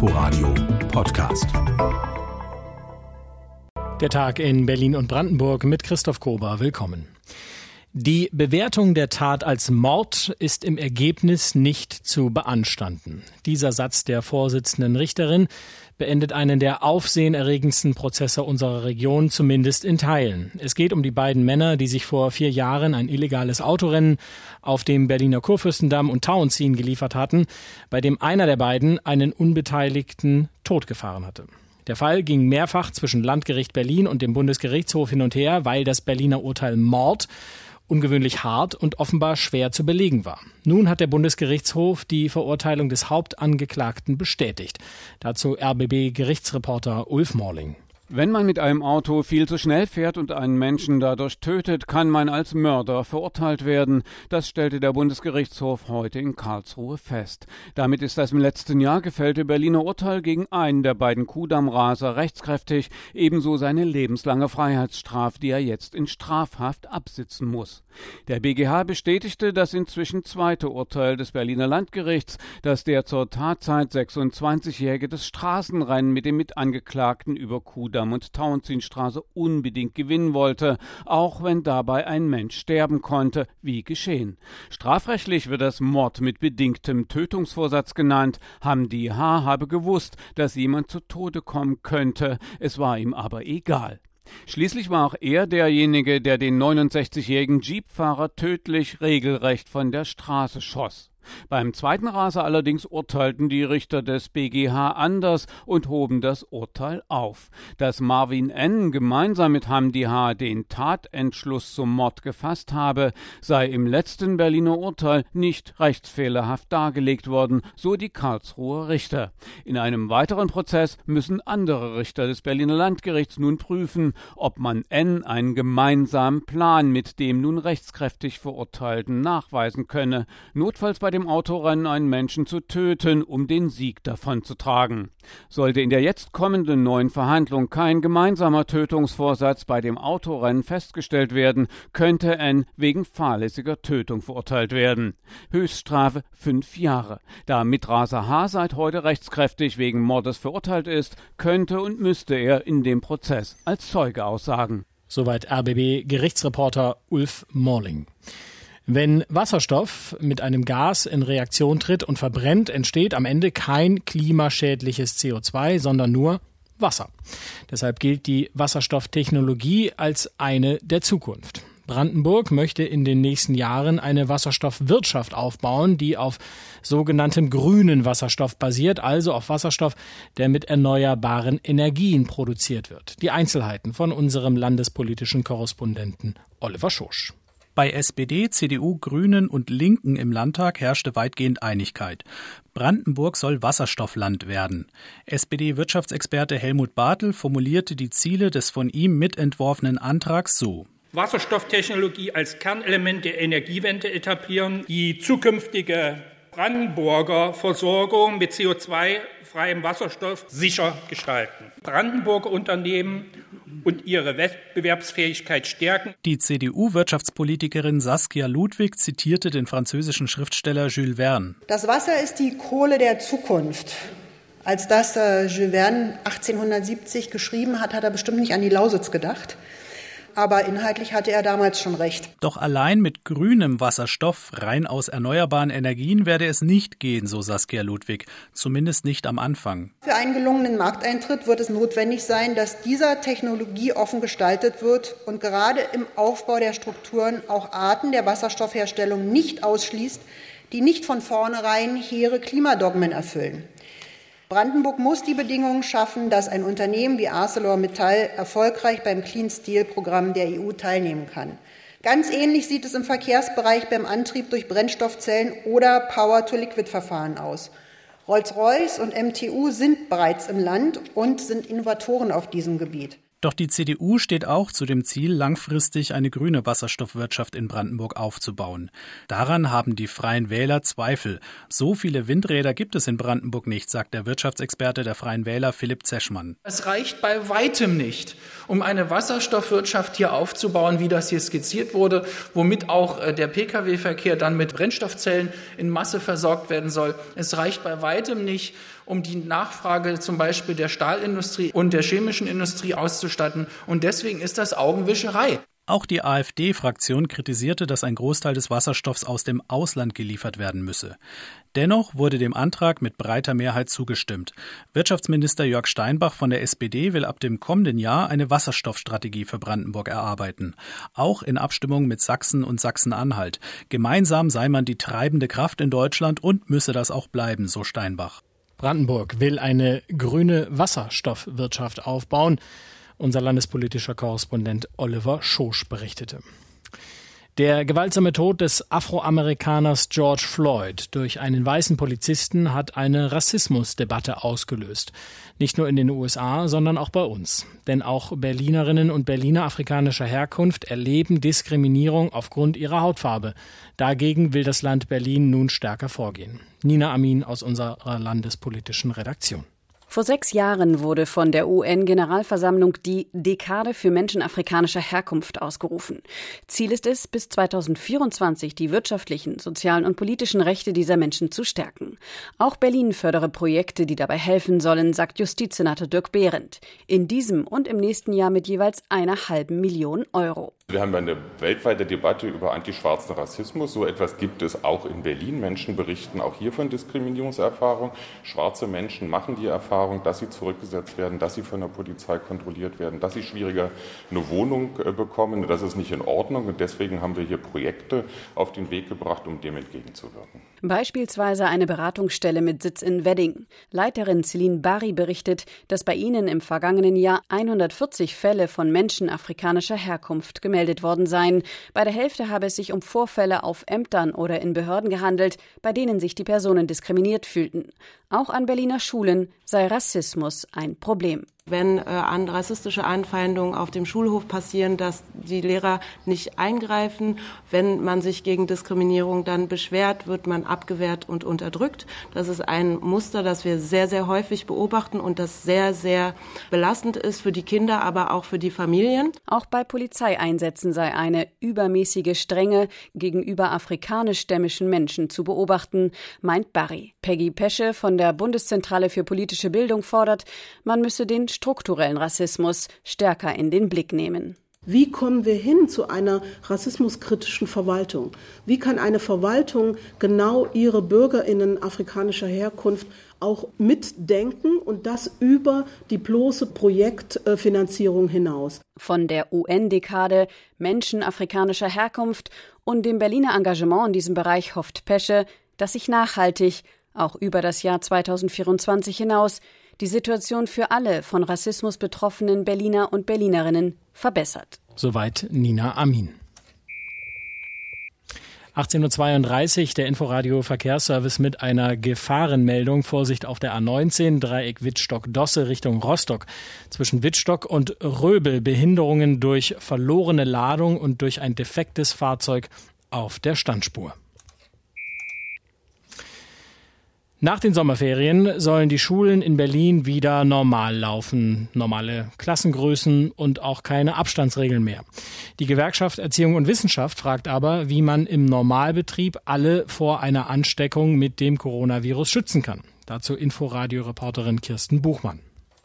Inforadio Podcast. Der Tag in Berlin und Brandenburg mit Christoph Kober. Willkommen. Die Bewertung der Tat als Mord ist im Ergebnis nicht zu beanstanden. Dieser Satz der Vorsitzenden Richterin beendet einen der aufsehenerregendsten Prozesse unserer Region, zumindest in Teilen. Es geht um die beiden Männer, die sich vor vier Jahren ein illegales Autorennen auf dem Berliner Kurfürstendamm und Tauenziehen geliefert hatten, bei dem einer der beiden einen Unbeteiligten totgefahren hatte. Der Fall ging mehrfach zwischen Landgericht Berlin und dem Bundesgerichtshof hin und her, weil das Berliner Urteil Mord ungewöhnlich hart und offenbar schwer zu belegen war. Nun hat der Bundesgerichtshof die Verurteilung des Hauptangeklagten bestätigt. Dazu RBB Gerichtsreporter Ulf Morling. Wenn man mit einem Auto viel zu schnell fährt und einen Menschen dadurch tötet, kann man als Mörder verurteilt werden. Das stellte der Bundesgerichtshof heute in Karlsruhe fest. Damit ist das im letzten Jahr gefällte Berliner Urteil gegen einen der beiden Kudamm-Raser rechtskräftig, ebenso seine lebenslange Freiheitsstrafe, die er jetzt in Strafhaft absitzen muss. Der BGH bestätigte das inzwischen zweite Urteil des Berliner Landgerichts, dass der zur Tatzeit 26-Jährige das Straßenrennen mit dem Mitangeklagten über Kudamm Kudamm und Tauentzienstraße unbedingt gewinnen wollte, auch wenn dabei ein Mensch sterben konnte, wie geschehen. Strafrechtlich wird das Mord mit bedingtem Tötungsvorsatz genannt. Hamdi H. habe gewusst, dass jemand zu Tode kommen könnte, es war ihm aber egal. Schließlich war auch er derjenige, der den 69-jährigen Jeepfahrer tödlich regelrecht von der Straße schoss. Beim zweiten Raser allerdings urteilten die Richter des BGH anders und hoben das Urteil auf. Dass Marvin N. gemeinsam mit Hamdi H. den Tatentschluss zum Mord gefasst habe, sei im letzten Berliner Urteil nicht rechtsfehlerhaft dargelegt worden, so die Karlsruher Richter. In einem weiteren Prozess müssen andere Richter des Berliner Landgerichts nun prüfen, ob man N. einen gemeinsamen Plan mit dem nun rechtskräftig Verurteilten nachweisen könne, notfalls bei dem dem Autorennen einen Menschen zu töten, um den Sieg davonzutragen. Sollte in der jetzt kommenden neuen Verhandlung kein gemeinsamer Tötungsvorsatz bei dem Autorennen festgestellt werden, könnte N wegen fahrlässiger Tötung verurteilt werden. Höchststrafe fünf Jahre. Da Mitraser H. seit heute rechtskräftig wegen Mordes verurteilt ist, könnte und müsste er in dem Prozess als Zeuge aussagen. Soweit RBB Gerichtsreporter Ulf Morling. Wenn Wasserstoff mit einem Gas in Reaktion tritt und verbrennt, entsteht am Ende kein klimaschädliches CO2, sondern nur Wasser. Deshalb gilt die Wasserstofftechnologie als eine der Zukunft. Brandenburg möchte in den nächsten Jahren eine Wasserstoffwirtschaft aufbauen, die auf sogenanntem grünen Wasserstoff basiert, also auf Wasserstoff, der mit erneuerbaren Energien produziert wird. Die Einzelheiten von unserem landespolitischen Korrespondenten Oliver Schosch. Bei SPD, CDU, Grünen und Linken im Landtag herrschte weitgehend Einigkeit. Brandenburg soll Wasserstoffland werden. SPD-Wirtschaftsexperte Helmut Bartel formulierte die Ziele des von ihm mitentworfenen Antrags so. Wasserstofftechnologie als Kernelement der Energiewende etablieren, die zukünftige Brandenburger Versorgung mit CO2-freiem Wasserstoff sicher gestalten. Brandenburger Unternehmen und ihre Wettbewerbsfähigkeit stärken. Die CDU-Wirtschaftspolitikerin Saskia Ludwig zitierte den französischen Schriftsteller Jules Verne. Das Wasser ist die Kohle der Zukunft. Als das äh, Jules Verne 1870 geschrieben hat, hat er bestimmt nicht an die Lausitz gedacht aber inhaltlich hatte er damals schon recht. Doch allein mit grünem Wasserstoff, rein aus erneuerbaren Energien, werde es nicht gehen, so Saskia Ludwig, zumindest nicht am Anfang. Für einen gelungenen Markteintritt wird es notwendig sein, dass dieser Technologie offen gestaltet wird und gerade im Aufbau der Strukturen auch Arten der Wasserstoffherstellung nicht ausschließt, die nicht von vornherein hehre Klimadogmen erfüllen. Brandenburg muss die Bedingungen schaffen, dass ein Unternehmen wie ArcelorMittal erfolgreich beim Clean Steel Programm der EU teilnehmen kann. Ganz ähnlich sieht es im Verkehrsbereich beim Antrieb durch Brennstoffzellen oder Power-to-Liquid-Verfahren aus. Rolls-Royce und MTU sind bereits im Land und sind Innovatoren auf diesem Gebiet. Doch die CDU steht auch zu dem Ziel, langfristig eine grüne Wasserstoffwirtschaft in Brandenburg aufzubauen. Daran haben die Freien Wähler Zweifel. So viele Windräder gibt es in Brandenburg nicht, sagt der Wirtschaftsexperte der Freien Wähler Philipp Zeschmann. Es reicht bei weitem nicht, um eine Wasserstoffwirtschaft hier aufzubauen, wie das hier skizziert wurde, womit auch äh, der Pkw-Verkehr dann mit Brennstoffzellen in Masse versorgt werden soll. Es reicht bei weitem nicht, um die Nachfrage zum Beispiel der Stahlindustrie und der chemischen Industrie auszustatten. Und deswegen ist das Augenwischerei. Auch die AfD-Fraktion kritisierte, dass ein Großteil des Wasserstoffs aus dem Ausland geliefert werden müsse. Dennoch wurde dem Antrag mit breiter Mehrheit zugestimmt. Wirtschaftsminister Jörg Steinbach von der SPD will ab dem kommenden Jahr eine Wasserstoffstrategie für Brandenburg erarbeiten. Auch in Abstimmung mit Sachsen und Sachsen-Anhalt. Gemeinsam sei man die treibende Kraft in Deutschland und müsse das auch bleiben, so Steinbach. Brandenburg will eine grüne Wasserstoffwirtschaft aufbauen. Unser landespolitischer Korrespondent Oliver Schosch berichtete. Der gewaltsame Tod des Afroamerikaners George Floyd durch einen weißen Polizisten hat eine Rassismusdebatte ausgelöst. Nicht nur in den USA, sondern auch bei uns. Denn auch Berlinerinnen und Berliner afrikanischer Herkunft erleben Diskriminierung aufgrund ihrer Hautfarbe. Dagegen will das Land Berlin nun stärker vorgehen. Nina Amin aus unserer landespolitischen Redaktion. Vor sechs Jahren wurde von der UN-Generalversammlung die Dekade für Menschen afrikanischer Herkunft ausgerufen. Ziel ist es, bis 2024 die wirtschaftlichen, sozialen und politischen Rechte dieser Menschen zu stärken. Auch Berlin fördere Projekte, die dabei helfen sollen, sagt Justizsenator Dirk Behrendt. In diesem und im nächsten Jahr mit jeweils einer halben Million Euro. Wir haben eine weltweite Debatte über antischwarzen Rassismus. So etwas gibt es auch in Berlin. Menschen berichten auch hier von Diskriminierungserfahrung. Schwarze Menschen machen die Erfahrung, dass sie zurückgesetzt werden, dass sie von der Polizei kontrolliert werden, dass sie schwieriger eine Wohnung äh, bekommen. Das ist nicht in Ordnung. Und deswegen haben wir hier Projekte auf den Weg gebracht, um dem entgegenzuwirken. Beispielsweise eine Beratungsstelle mit Sitz in Wedding. Leiterin Celine Bari berichtet, dass bei ihnen im vergangenen Jahr 140 Fälle von Menschen afrikanischer Herkunft gemeldet gemeldet worden seien. Bei der Hälfte habe es sich um Vorfälle auf Ämtern oder in Behörden gehandelt, bei denen sich die Personen diskriminiert fühlten. Auch an Berliner Schulen sei Rassismus ein Problem wenn äh, an rassistische Anfeindungen auf dem Schulhof passieren, dass die Lehrer nicht eingreifen. Wenn man sich gegen Diskriminierung dann beschwert, wird man abgewehrt und unterdrückt. Das ist ein Muster, das wir sehr, sehr häufig beobachten und das sehr, sehr belastend ist für die Kinder, aber auch für die Familien. Auch bei Polizeieinsätzen sei eine übermäßige Strenge gegenüber afrikanischstämmischen Menschen zu beobachten, meint Barry. Peggy Pesche von der Bundeszentrale für politische Bildung fordert, man müsse den strukturellen Rassismus stärker in den Blick nehmen. Wie kommen wir hin zu einer rassismuskritischen Verwaltung? Wie kann eine Verwaltung genau ihre Bürgerinnen afrikanischer Herkunft auch mitdenken und das über die bloße Projektfinanzierung hinaus? Von der UN-Dekade Menschen afrikanischer Herkunft und dem Berliner Engagement in diesem Bereich hofft Pesche, dass sich nachhaltig, auch über das Jahr 2024 hinaus, die Situation für alle von Rassismus betroffenen Berliner und Berlinerinnen verbessert. Soweit Nina Amin. 18.32 Uhr der Inforadio Verkehrsservice mit einer Gefahrenmeldung. Vorsicht auf der A19, Dreieck Wittstock-Dosse Richtung Rostock. Zwischen Wittstock und Röbel Behinderungen durch verlorene Ladung und durch ein defektes Fahrzeug auf der Standspur. Nach den Sommerferien sollen die Schulen in Berlin wieder normal laufen. Normale Klassengrößen und auch keine Abstandsregeln mehr. Die Gewerkschaft Erziehung und Wissenschaft fragt aber, wie man im Normalbetrieb alle vor einer Ansteckung mit dem Coronavirus schützen kann. Dazu Inforadio-Reporterin Kirsten Buchmann.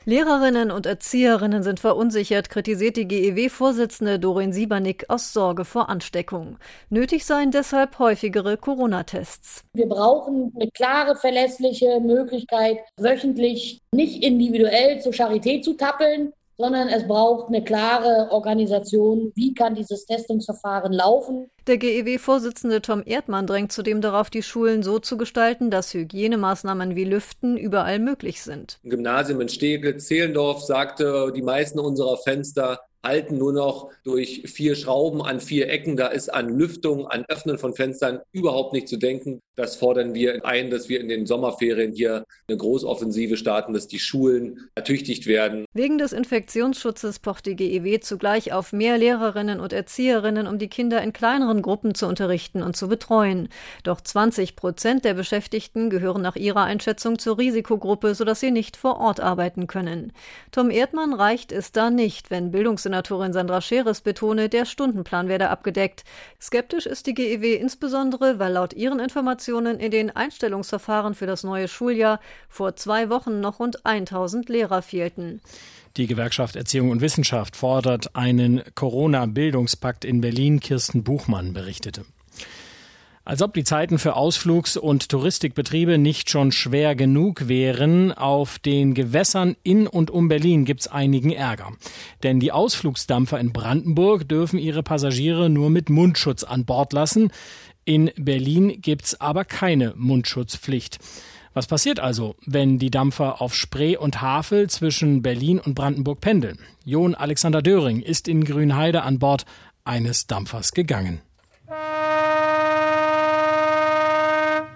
Lehrerinnen und Erzieherinnen sind verunsichert, kritisiert die GEW-Vorsitzende Dorin Siebernick aus Sorge vor Ansteckung. Nötig seien deshalb häufigere Corona-Tests. Wir brauchen eine klare, verlässliche Möglichkeit, wöchentlich nicht individuell zur Charité zu tappeln, sondern es braucht eine klare Organisation, wie kann dieses Testungsverfahren laufen. Der GEW-Vorsitzende Tom Erdmann drängt zudem darauf, die Schulen so zu gestalten, dass Hygienemaßnahmen wie Lüften überall möglich sind. Ein Gymnasium in Steglitz, Zehlendorf sagte, die meisten unserer Fenster halten nur noch durch vier Schrauben an vier Ecken. Da ist an Lüftung, an Öffnen von Fenstern überhaupt nicht zu denken. Das fordern wir ein, dass wir in den Sommerferien hier eine Großoffensive starten, dass die Schulen ertüchtigt werden. Wegen des Infektionsschutzes pocht die GEW zugleich auf mehr Lehrerinnen und Erzieherinnen, um die Kinder in kleineren Gruppen zu unterrichten und zu betreuen. Doch 20 Prozent der Beschäftigten gehören nach ihrer Einschätzung zur Risikogruppe, sodass sie nicht vor Ort arbeiten können. Tom Erdmann reicht es da nicht, wenn Bildungssenatorin Sandra Scheres betone, der Stundenplan werde abgedeckt. Skeptisch ist die GEW insbesondere, weil laut ihren Informationen in den Einstellungsverfahren für das neue Schuljahr vor zwei Wochen noch rund 1000 Lehrer fehlten. Die Gewerkschaft Erziehung und Wissenschaft fordert einen Corona-Bildungspakt in Berlin. Kirsten Buchmann berichtete. Als ob die Zeiten für Ausflugs- und Touristikbetriebe nicht schon schwer genug wären, auf den Gewässern in und um Berlin gibt's einigen Ärger. Denn die Ausflugsdampfer in Brandenburg dürfen ihre Passagiere nur mit Mundschutz an Bord lassen. In Berlin gibt's aber keine Mundschutzpflicht. Was passiert also, wenn die Dampfer auf Spree und Havel zwischen Berlin und Brandenburg pendeln? John Alexander Döring ist in Grünheide an Bord eines Dampfers gegangen.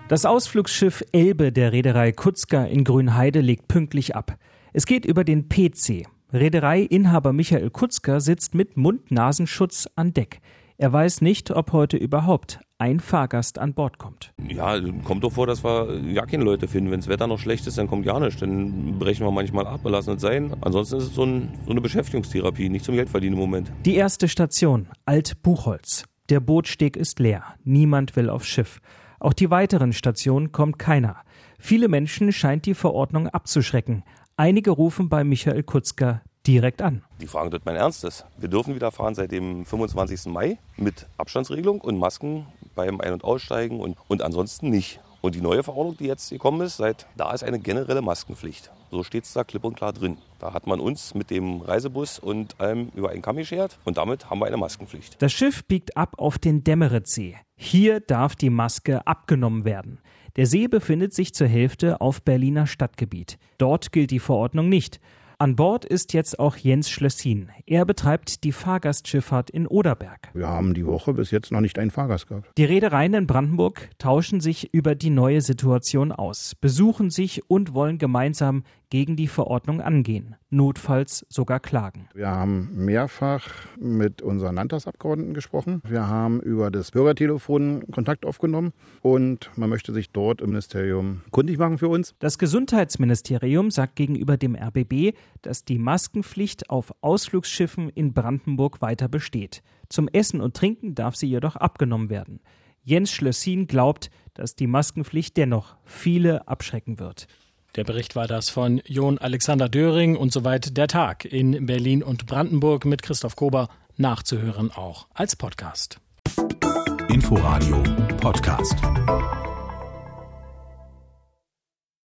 Das Ausflugsschiff Elbe der Reederei Kutzka in Grünheide legt pünktlich ab. Es geht über den PC. Reederei-Inhaber Michael Kutzka sitzt mit Mund-Nasenschutz an Deck. Er weiß nicht, ob heute überhaupt ein Fahrgast an Bord kommt. Ja, kommt doch vor, dass wir ja keine Leute finden. Wenn das Wetter noch schlecht ist, dann kommt gar nichts. Dann brechen wir manchmal ab, lassen es sein. Ansonsten ist es so, ein, so eine Beschäftigungstherapie, nicht zum Geldverdienen im Moment. Die erste Station, Alt-Buchholz. Der Bootsteg ist leer. Niemand will aufs Schiff. Auch die weiteren Stationen kommt keiner. Viele Menschen scheint die Verordnung abzuschrecken. Einige rufen bei Michael Kutzka direkt an. Die fragen dort mein Ernstes. Wir dürfen wieder fahren seit dem 25. Mai mit Abstandsregelung und Masken beim Ein- und Aussteigen und, und ansonsten nicht. Und die neue Verordnung, die jetzt gekommen ist, seit da ist eine generelle Maskenpflicht. So steht es da klipp und klar drin. Da hat man uns mit dem Reisebus und allem über einen Kamm geschert und damit haben wir eine Maskenpflicht. Das Schiff biegt ab auf den Dämmeretsee. Hier darf die Maske abgenommen werden. Der See befindet sich zur Hälfte auf Berliner Stadtgebiet. Dort gilt die Verordnung nicht. An Bord ist jetzt auch Jens Schlössin. Er betreibt die Fahrgastschifffahrt in Oderberg. Wir haben die Woche bis jetzt noch nicht einen Fahrgast gehabt. Die Reedereien in Brandenburg tauschen sich über die neue Situation aus, besuchen sich und wollen gemeinsam gegen die Verordnung angehen, notfalls sogar klagen. Wir haben mehrfach mit unseren Landtagsabgeordneten gesprochen. Wir haben über das Bürgertelefon Kontakt aufgenommen und man möchte sich dort im Ministerium kundig machen für uns. Das Gesundheitsministerium sagt gegenüber dem RBB, dass die Maskenpflicht auf Ausflugsschiffen in Brandenburg weiter besteht. Zum Essen und Trinken darf sie jedoch abgenommen werden. Jens Schlössin glaubt, dass die Maskenpflicht dennoch viele abschrecken wird. Der Bericht war das von Jon Alexander Döring und soweit der Tag in Berlin und Brandenburg mit Christoph Kober nachzuhören auch als Podcast. Inforadio Podcast.